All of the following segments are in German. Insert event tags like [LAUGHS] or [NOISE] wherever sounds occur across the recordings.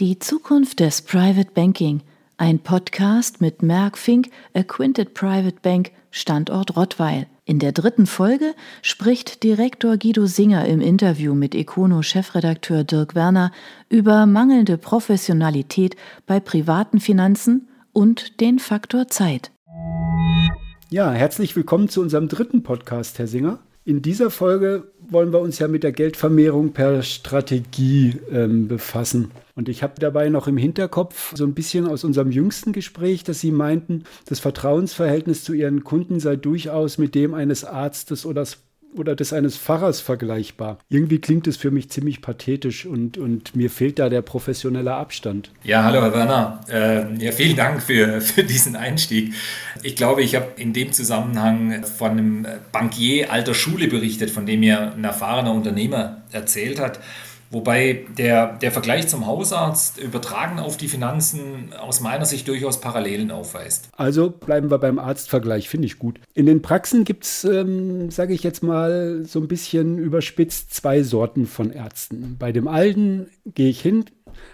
Die Zukunft des Private Banking. Ein Podcast mit Merck Fink, Acquinted Private Bank, Standort Rottweil. In der dritten Folge spricht Direktor Guido Singer im Interview mit Econo-Chefredakteur Dirk Werner über mangelnde Professionalität bei privaten Finanzen und den Faktor Zeit. Ja, herzlich willkommen zu unserem dritten Podcast, Herr Singer. In dieser Folge wollen wir uns ja mit der Geldvermehrung per Strategie ähm, befassen. Und ich habe dabei noch im Hinterkopf so ein bisschen aus unserem jüngsten Gespräch, dass Sie meinten, das Vertrauensverhältnis zu Ihren Kunden sei durchaus mit dem eines Arztes oder oder des eines Pfarrers vergleichbar. Irgendwie klingt es für mich ziemlich pathetisch und, und mir fehlt da der professionelle Abstand. Ja, hallo Herr Werner. Äh, ja, vielen Dank für, [LAUGHS] für diesen Einstieg. Ich glaube, ich habe in dem Zusammenhang von einem Bankier alter Schule berichtet, von dem mir ein erfahrener Unternehmer erzählt hat. Wobei der, der Vergleich zum Hausarzt übertragen auf die Finanzen aus meiner Sicht durchaus Parallelen aufweist. Also bleiben wir beim Arztvergleich, finde ich gut. In den Praxen gibt es, ähm, sage ich jetzt mal, so ein bisschen überspitzt zwei Sorten von Ärzten. Bei dem alten gehe ich hin,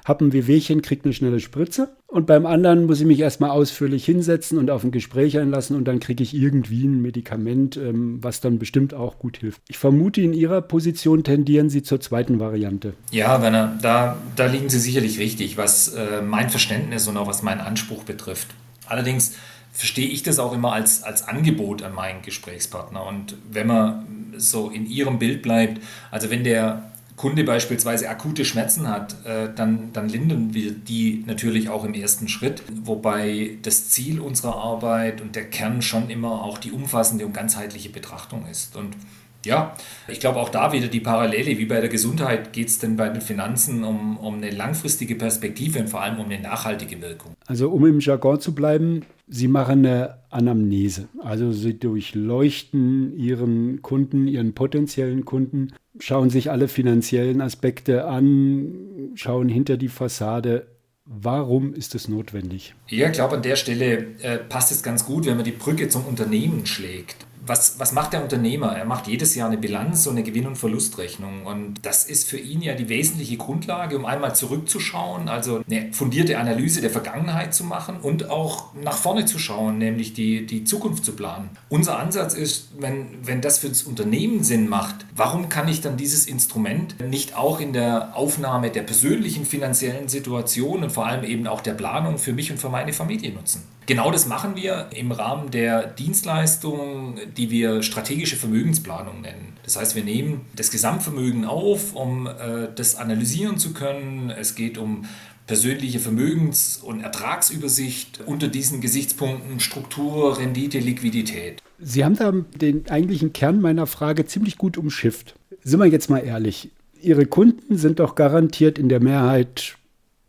habe ein Wehwehchen, kriege eine schnelle Spritze. Und beim anderen muss ich mich erstmal ausführlich hinsetzen und auf ein Gespräch einlassen und dann kriege ich irgendwie ein Medikament, ähm, was dann bestimmt auch gut hilft. Ich vermute, in Ihrer Position tendieren Sie zur zweiten Variante. Ja, Werner, da, da liegen Sie sicherlich richtig, was äh, mein Verständnis und auch was meinen Anspruch betrifft. Allerdings verstehe ich das auch immer als, als Angebot an meinen Gesprächspartner. Und wenn man so in Ihrem Bild bleibt, also wenn der Kunde beispielsweise akute Schmerzen hat, äh, dann, dann lindern wir die natürlich auch im ersten Schritt. Wobei das Ziel unserer Arbeit und der Kern schon immer auch die umfassende und ganzheitliche Betrachtung ist. Und ja, ich glaube auch da wieder die Parallele, wie bei der Gesundheit geht es denn bei den Finanzen um, um eine langfristige Perspektive und vor allem um eine nachhaltige Wirkung. Also um im Jargon zu bleiben, Sie machen eine Anamnese. Also Sie durchleuchten Ihren Kunden, Ihren potenziellen Kunden, schauen sich alle finanziellen Aspekte an, schauen hinter die Fassade. Warum ist es notwendig? Ja, ich glaube, an der Stelle äh, passt es ganz gut, wenn man die Brücke zum Unternehmen schlägt was, was macht der Unternehmer? Er macht jedes Jahr eine Bilanz und eine Gewinn- und Verlustrechnung. Und das ist für ihn ja die wesentliche Grundlage, um einmal zurückzuschauen, also eine fundierte Analyse der Vergangenheit zu machen und auch nach vorne zu schauen, nämlich die, die Zukunft zu planen. Unser Ansatz ist, wenn, wenn das für das Unternehmen Sinn macht, warum kann ich dann dieses Instrument nicht auch in der Aufnahme der persönlichen finanziellen Situation und vor allem eben auch der Planung für mich und für meine Familie nutzen? Genau das machen wir im Rahmen der Dienstleistung, die wir strategische Vermögensplanung nennen. Das heißt, wir nehmen das Gesamtvermögen auf, um äh, das analysieren zu können. Es geht um persönliche Vermögens- und Ertragsübersicht unter diesen Gesichtspunkten Struktur, Rendite, Liquidität. Sie haben da den eigentlichen Kern meiner Frage ziemlich gut umschifft. Sind wir jetzt mal ehrlich, Ihre Kunden sind doch garantiert in der Mehrheit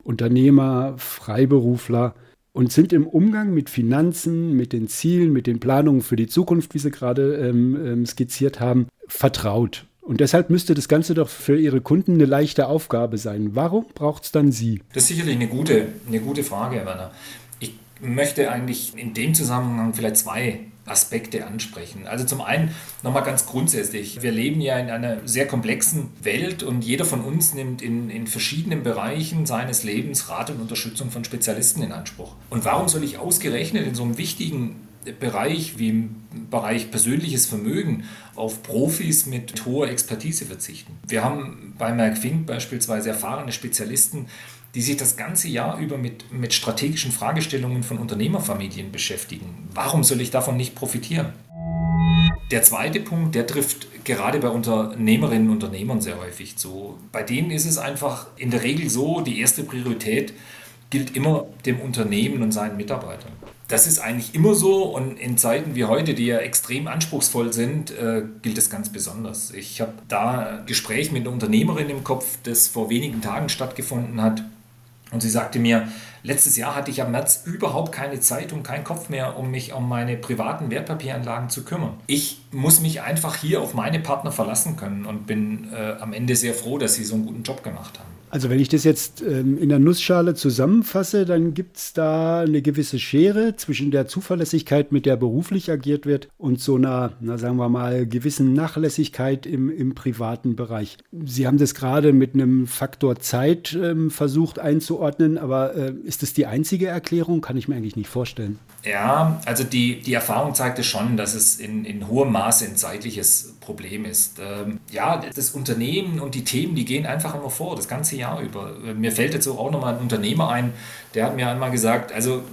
Unternehmer, Freiberufler und sind im Umgang mit Finanzen, mit den Zielen, mit den Planungen für die Zukunft, wie Sie gerade ähm, ähm, skizziert haben, vertraut. Und deshalb müsste das Ganze doch für Ihre Kunden eine leichte Aufgabe sein. Warum braucht es dann Sie? Das ist sicherlich eine gute, eine gute Frage, Herr Werner. Ich möchte eigentlich in dem Zusammenhang vielleicht zwei Aspekte ansprechen. Also zum einen nochmal ganz grundsätzlich, wir leben ja in einer sehr komplexen Welt und jeder von uns nimmt in, in verschiedenen Bereichen seines Lebens Rat und Unterstützung von Spezialisten in Anspruch. Und warum soll ich ausgerechnet in so einem wichtigen Bereich wie im Bereich persönliches Vermögen auf Profis mit hoher Expertise verzichten. Wir haben bei Merck Fink beispielsweise erfahrene Spezialisten, die sich das ganze Jahr über mit, mit strategischen Fragestellungen von Unternehmerfamilien beschäftigen. Warum soll ich davon nicht profitieren? Der zweite Punkt, der trifft gerade bei Unternehmerinnen und Unternehmern sehr häufig zu. Bei denen ist es einfach in der Regel so, die erste Priorität gilt immer dem Unternehmen und seinen Mitarbeitern. Das ist eigentlich immer so und in Zeiten wie heute, die ja extrem anspruchsvoll sind, äh, gilt es ganz besonders. Ich habe da ein Gespräch mit einer Unternehmerin im Kopf, das vor wenigen Tagen stattgefunden hat. Und sie sagte mir, letztes Jahr hatte ich am März überhaupt keine Zeit und keinen Kopf mehr, um mich um meine privaten Wertpapieranlagen zu kümmern. Ich muss mich einfach hier auf meine Partner verlassen können und bin äh, am Ende sehr froh, dass sie so einen guten Job gemacht haben. Also wenn ich das jetzt ähm, in der Nussschale zusammenfasse, dann gibt es da eine gewisse Schere zwischen der Zuverlässigkeit, mit der beruflich agiert wird, und so einer, na, sagen wir mal, gewissen Nachlässigkeit im, im privaten Bereich. Sie haben das gerade mit einem Faktor Zeit ähm, versucht einzuordnen, aber äh, ist das die einzige Erklärung? Kann ich mir eigentlich nicht vorstellen. Ja, also die, die Erfahrung zeigte schon, dass es in, in hohem Maße ein zeitliches Problem ist. Ähm, ja, das Unternehmen und die Themen, die gehen einfach immer vor, das ganze Jahr über. Mir fällt jetzt auch nochmal ein Unternehmer ein, der hat mir einmal gesagt, also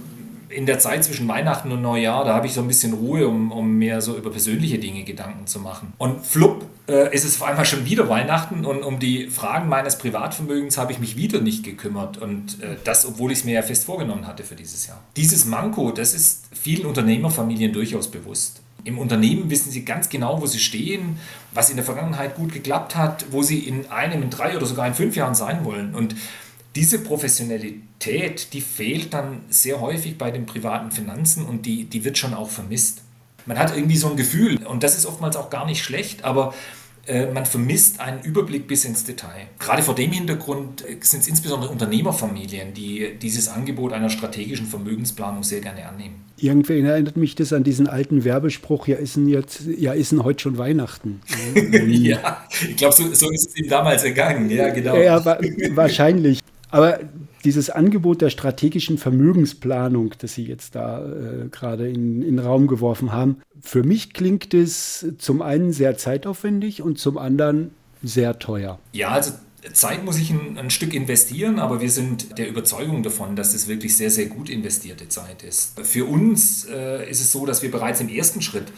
in der Zeit zwischen Weihnachten und Neujahr, da habe ich so ein bisschen Ruhe, um, um mir so über persönliche Dinge Gedanken zu machen. Und flupp äh, ist es auf einmal schon wieder Weihnachten und um die Fragen meines Privatvermögens habe ich mich wieder nicht gekümmert. Und äh, das, obwohl ich es mir ja fest vorgenommen hatte für dieses Jahr. Dieses Manko, das ist vielen Unternehmerfamilien durchaus bewusst. Im Unternehmen wissen sie ganz genau, wo sie stehen, was in der Vergangenheit gut geklappt hat, wo sie in einem, in drei oder sogar in fünf Jahren sein wollen. Und diese Professionalität, die fehlt dann sehr häufig bei den privaten Finanzen und die, die wird schon auch vermisst. Man hat irgendwie so ein Gefühl, und das ist oftmals auch gar nicht schlecht, aber man vermisst einen Überblick bis ins Detail. Gerade vor dem Hintergrund äh, sind es insbesondere Unternehmerfamilien, die dieses Angebot einer strategischen Vermögensplanung sehr gerne annehmen. Irgendwie erinnert mich das an diesen alten Werbespruch, ja ist jetzt, ja ist heute schon Weihnachten. [LAUGHS] ja, ich glaube, so, so, ist es ihm damals ergangen, ja genau. Ja, wahrscheinlich. Aber dieses Angebot der strategischen Vermögensplanung, das Sie jetzt da äh, gerade in, in den Raum geworfen haben, für mich klingt es zum einen sehr zeitaufwendig und zum anderen sehr teuer. Ja, also Zeit muss ich ein, ein, Stück investieren, aber wir sind der Überzeugung davon, dass es wirklich sehr, sehr gut investierte Zeit ist. Für uns äh, ist es so, dass wir bereits im ersten Schritt,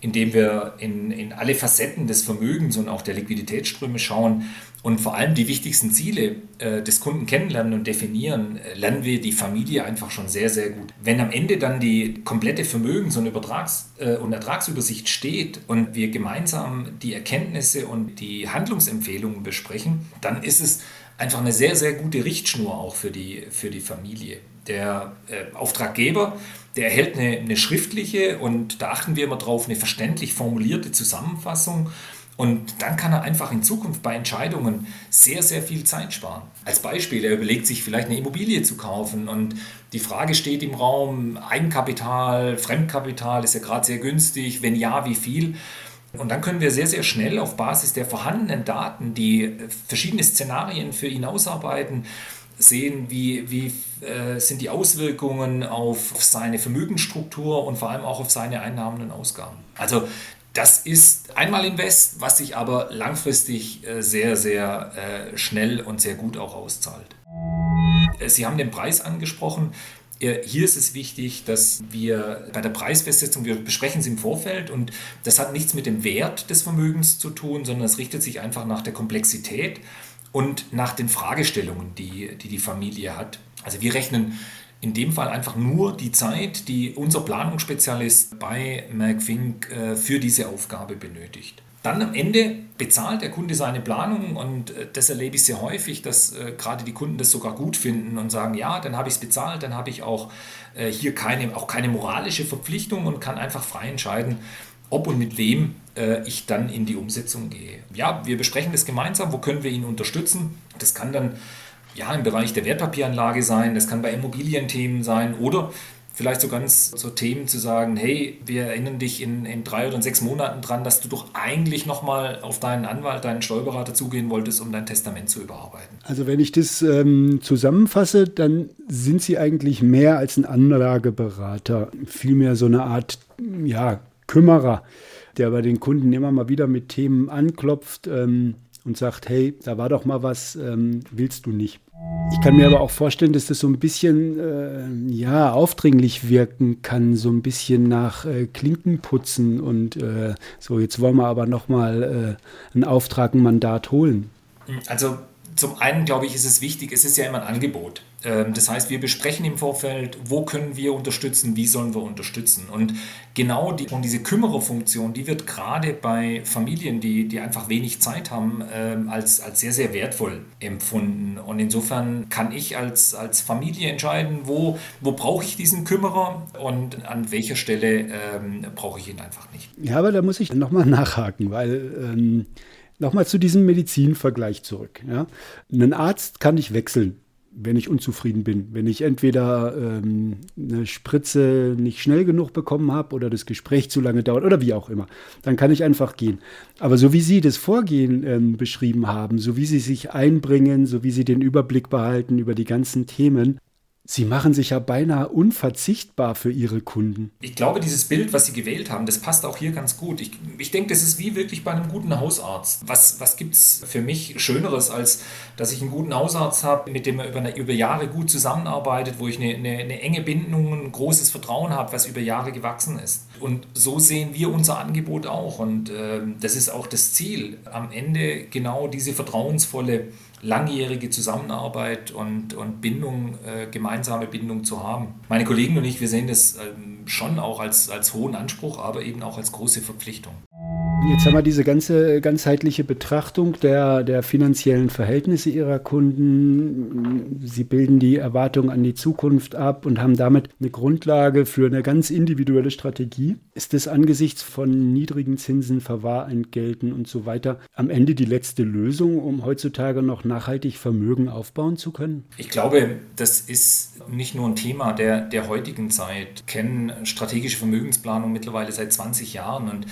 indem wir in, in alle Facetten des Vermögens und auch der Liquiditätsströme schauen, und vor allem die wichtigsten Ziele äh, des Kunden kennenlernen und definieren, äh, lernen wir die Familie einfach schon sehr, sehr gut. Wenn am Ende dann die komplette Vermögens- und, Übertrags- äh, und Ertragsübersicht steht und wir gemeinsam die Erkenntnisse und die Handlungsempfehlungen besprechen, dann ist es einfach eine sehr, sehr gute Richtschnur auch für die, für die Familie. Der äh, Auftraggeber, der erhält eine, eine schriftliche und da achten wir immer drauf, eine verständlich formulierte Zusammenfassung und dann kann er einfach in Zukunft bei Entscheidungen sehr, sehr viel Zeit sparen. Als Beispiel, er überlegt sich vielleicht eine Immobilie zu kaufen und die Frage steht im Raum, Eigenkapital, Fremdkapital ist ja gerade sehr günstig, wenn ja, wie viel? Und dann können wir sehr, sehr schnell auf Basis der vorhandenen Daten, die verschiedene Szenarien für ihn ausarbeiten, sehen, wie, wie äh, sind die Auswirkungen auf, auf seine Vermögensstruktur und vor allem auch auf seine Einnahmen und Ausgaben. Also das ist einmal Invest, was sich aber langfristig äh, sehr, sehr äh, schnell und sehr gut auch auszahlt. Äh, Sie haben den Preis angesprochen. Hier ist es wichtig, dass wir bei der Preisfestsetzung, wir besprechen es im Vorfeld und das hat nichts mit dem Wert des Vermögens zu tun, sondern es richtet sich einfach nach der Komplexität und nach den Fragestellungen, die die, die Familie hat. Also wir rechnen in dem Fall einfach nur die Zeit, die unser Planungsspezialist bei McFink äh, für diese Aufgabe benötigt. Dann am Ende bezahlt der Kunde seine Planung und äh, das erlebe ich sehr häufig, dass äh, gerade die Kunden das sogar gut finden und sagen, ja, dann habe ich es bezahlt, dann habe ich auch hier keine, auch keine moralische Verpflichtung und kann einfach frei entscheiden, ob und mit wem ich dann in die Umsetzung gehe. Ja, wir besprechen das gemeinsam, wo können wir ihn unterstützen. Das kann dann ja, im Bereich der Wertpapieranlage sein, das kann bei Immobilienthemen sein oder vielleicht so ganz so Themen zu sagen, hey, wir erinnern dich in, in drei oder sechs Monaten dran, dass du doch eigentlich nochmal auf deinen Anwalt, deinen Steuerberater zugehen wolltest, um dein Testament zu überarbeiten. Also wenn ich das ähm, zusammenfasse, dann sind Sie eigentlich mehr als ein Anlageberater, vielmehr so eine Art, ja, Kümmerer, der bei den Kunden immer mal wieder mit Themen anklopft ähm, und sagt, hey, da war doch mal was, ähm, willst du nicht? Ich kann mir aber auch vorstellen, dass das so ein bisschen äh, ja, aufdringlich wirken kann, so ein bisschen nach äh, Klinkenputzen und äh, so, jetzt wollen wir aber nochmal äh, einen Auftrag, ein Mandat holen. Also zum einen, glaube ich, ist es wichtig, es ist ja immer ein Angebot. Ähm, das heißt, wir besprechen im Vorfeld, wo können wir unterstützen, wie sollen wir unterstützen. Und genau die, und diese Kümmererfunktion, die wird gerade bei Familien, die, die einfach wenig Zeit haben, ähm, als, als sehr, sehr wertvoll empfunden. Und insofern kann ich als, als Familie entscheiden, wo, wo brauche ich diesen Kümmerer und an welcher Stelle ähm, brauche ich ihn einfach nicht. Ja, aber da muss ich nochmal nachhaken, weil... Ähm Nochmal zu diesem Medizinvergleich zurück. Ja. Einen Arzt kann ich wechseln wenn ich unzufrieden bin, wenn ich entweder ähm, eine Spritze nicht schnell genug bekommen habe oder das Gespräch zu lange dauert oder wie auch immer, dann kann ich einfach gehen. Aber so wie Sie das Vorgehen ähm, beschrieben haben, so wie Sie sich einbringen, so wie Sie den Überblick behalten über die ganzen Themen, Sie machen sich ja beinahe unverzichtbar für Ihre Kunden. Ich glaube, dieses Bild, was Sie gewählt haben, das passt auch hier ganz gut. Ich, ich denke, das ist wie wirklich bei einem guten Hausarzt. Was, was gibt es für mich Schöneres, als dass ich einen guten Hausarzt habe, mit dem er über, eine, über Jahre gut zusammenarbeitet, wo ich eine, eine, eine enge Bindung, ein großes Vertrauen habe, was über Jahre gewachsen ist. Und so sehen wir unser Angebot auch. Und äh, das ist auch das Ziel, am Ende genau diese vertrauensvolle langjährige Zusammenarbeit und, und Bindung, äh, gemeinsame Bindung zu haben. Meine Kollegen und ich, wir sehen das ähm, schon auch als, als hohen Anspruch, aber eben auch als große Verpflichtung. Jetzt haben wir diese ganze ganzheitliche Betrachtung der, der finanziellen Verhältnisse Ihrer Kunden. Sie bilden die Erwartungen an die Zukunft ab und haben damit eine Grundlage für eine ganz individuelle Strategie. Ist das angesichts von niedrigen Zinsen, Verwahrentgelten und so weiter am Ende die letzte Lösung, um heutzutage noch nachhaltig Vermögen aufbauen zu können? Ich glaube, das ist nicht nur ein Thema der, der heutigen Zeit. Kennen strategische Vermögensplanung mittlerweile seit 20 Jahren und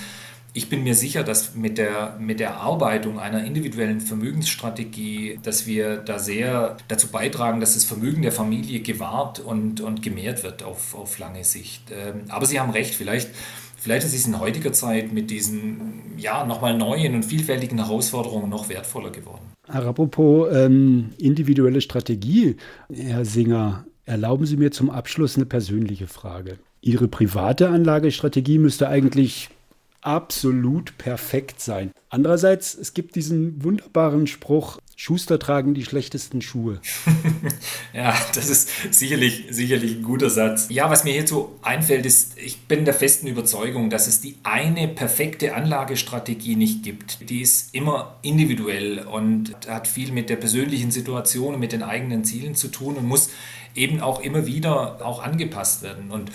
ich bin mir sicher, dass mit der, mit der Erarbeitung einer individuellen Vermögensstrategie, dass wir da sehr dazu beitragen, dass das Vermögen der Familie gewahrt und, und gemehrt wird auf, auf lange Sicht. Ähm, aber Sie haben recht, vielleicht, vielleicht ist es in heutiger Zeit mit diesen ja, nochmal neuen und vielfältigen Herausforderungen noch wertvoller geworden. Apropos ähm, individuelle Strategie, Herr Singer, erlauben Sie mir zum Abschluss eine persönliche Frage. Ihre private Anlagestrategie müsste eigentlich absolut perfekt sein. Andererseits, es gibt diesen wunderbaren Spruch, Schuster tragen die schlechtesten Schuhe. [LAUGHS] ja, das ist sicherlich, sicherlich ein guter Satz. Ja, was mir hierzu einfällt, ist, ich bin der festen Überzeugung, dass es die eine perfekte Anlagestrategie nicht gibt. Die ist immer individuell und hat viel mit der persönlichen Situation und mit den eigenen Zielen zu tun und muss eben auch immer wieder auch angepasst werden. Und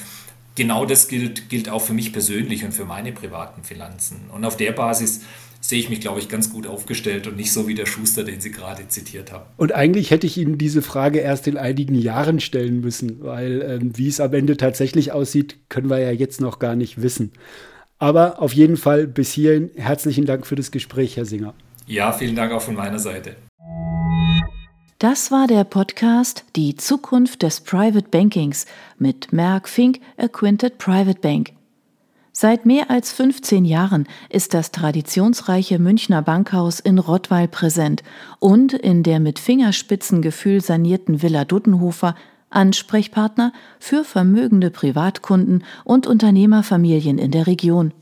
genau das gilt, gilt auch für mich persönlich und für meine privaten Finanzen. Und auf der Basis sehe ich mich, glaube ich, ganz gut aufgestellt und nicht so wie der Schuster, den Sie gerade zitiert haben. Und eigentlich hätte ich Ihnen diese Frage erst in einigen Jahren stellen müssen, weil ähm, wie es am Ende tatsächlich aussieht, können wir ja jetzt noch gar nicht wissen. Aber auf jeden Fall bis hierhin herzlichen Dank für das Gespräch, Herr Singer. Ja, vielen Dank auch von meiner Seite. Das war der Podcast Die Zukunft des Private Bankings mit Merck Fink Acquinted Private Bank. Seit mehr als 15 Jahren ist das traditionsreiche Münchner Bankhaus in Rottweil präsent und in der mit Fingerspitzengefühl sanierten Villa Duttenhofer Ansprechpartner für vermögende Privatkunden und Unternehmerfamilien in der Region.